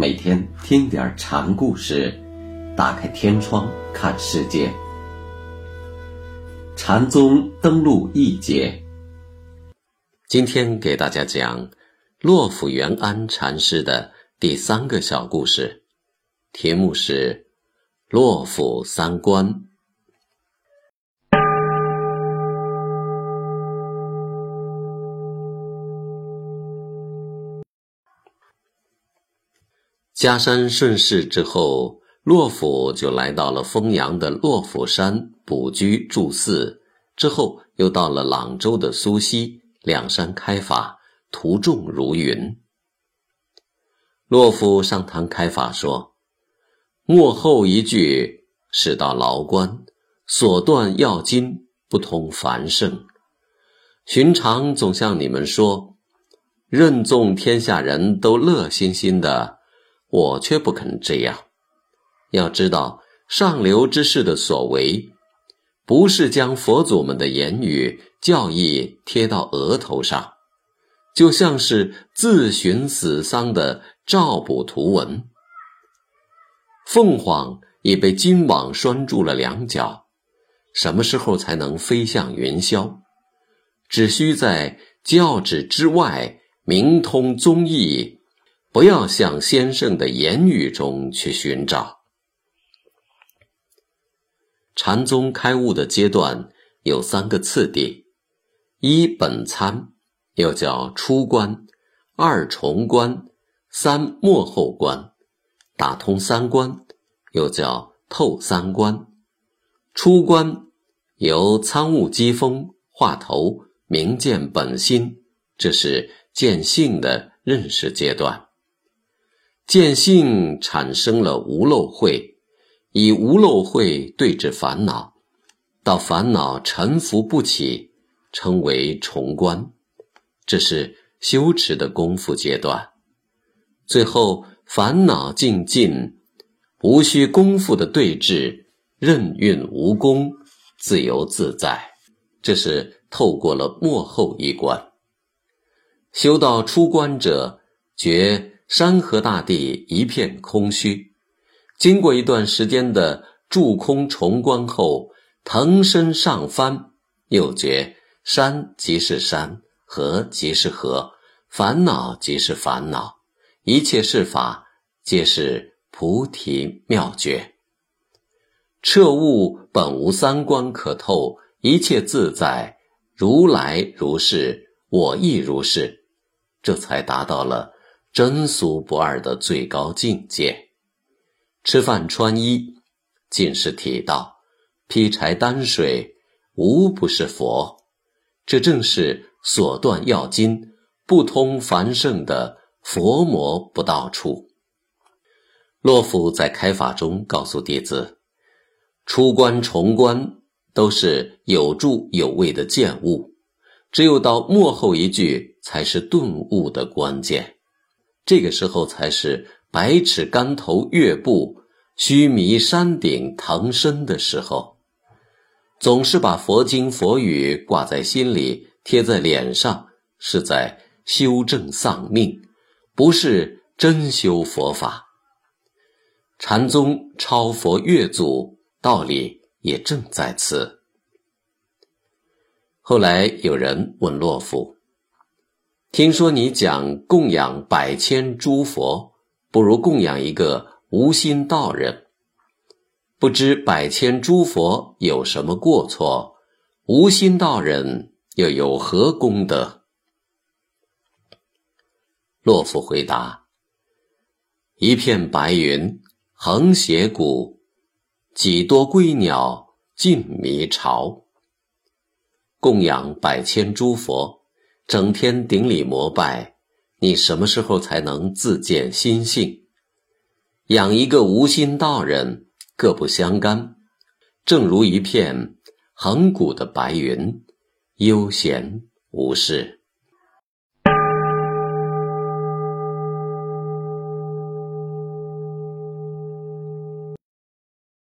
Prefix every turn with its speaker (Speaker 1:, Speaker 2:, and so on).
Speaker 1: 每天听点禅故事，打开天窗看世界。禅宗登陆一节，今天给大家讲洛甫元安禅师的第三个小故事，题目是《洛甫三观》。嘉山顺势之后，洛府就来到了丰阳的洛府山卜居住寺，之后又到了朗州的苏溪，两山开法，徒众如云。洛府上堂开法说：“末后一句，是到牢关，所断要金，不通凡圣。寻常总向你们说，任纵天下人都乐欣欣的。”我却不肯这样。要知道，上流之士的所为，不是将佛祖们的言语教义贴到额头上，就像是自寻死丧的照补图文。凤凰已被金网拴住了两脚，什么时候才能飞向云霄？只需在教旨之外，明通宗义。不要向先生的言语中去寻找。禅宗开悟的阶段有三个次第：一本参，又叫出关；二重关；三末后关。打通三关，又叫透三关。出关由参悟机锋，化头，明见本心，这是见性的认识阶段。见性产生了无漏慧，以无漏慧对治烦恼，到烦恼沉浮不起，称为重观，这是修持的功夫阶段。最后烦恼尽尽，无需功夫的对治，任运无功，自由自在，这是透过了幕后一关。修到出关者，觉。山河大地一片空虚，经过一段时间的住空重观后，腾身上翻，又觉山即是山，河即是河，烦恼即是烦恼，一切事法皆是菩提妙觉。彻悟本无三观可透，一切自在，如来如是，我亦如是，这才达到了。真俗不二的最高境界，吃饭穿衣尽是体道，劈柴担水无不是佛。这正是所断要筋、不通凡圣的佛魔不到处。洛甫在开法中告诉弟子：出关重关都是有助有位的见悟，只有到末后一句才是顿悟的关键。这个时候才是百尺竿头跃步，须弥山顶腾身的时候。总是把佛经佛语挂在心里，贴在脸上，是在修正丧命，不是真修佛法。禅宗超佛越祖，道理也正在此。后来有人问洛夫。听说你讲供养百千诸佛，不如供养一个无心道人。不知百千诸佛有什么过错，无心道人又有何功德？洛夫回答：一片白云横斜谷，几多归鸟尽迷巢。供养百千诸佛。整天顶礼膜拜，你什么时候才能自见心性？养一个无心道人，各不相干。正如一片恒古的白云，悠闲无事。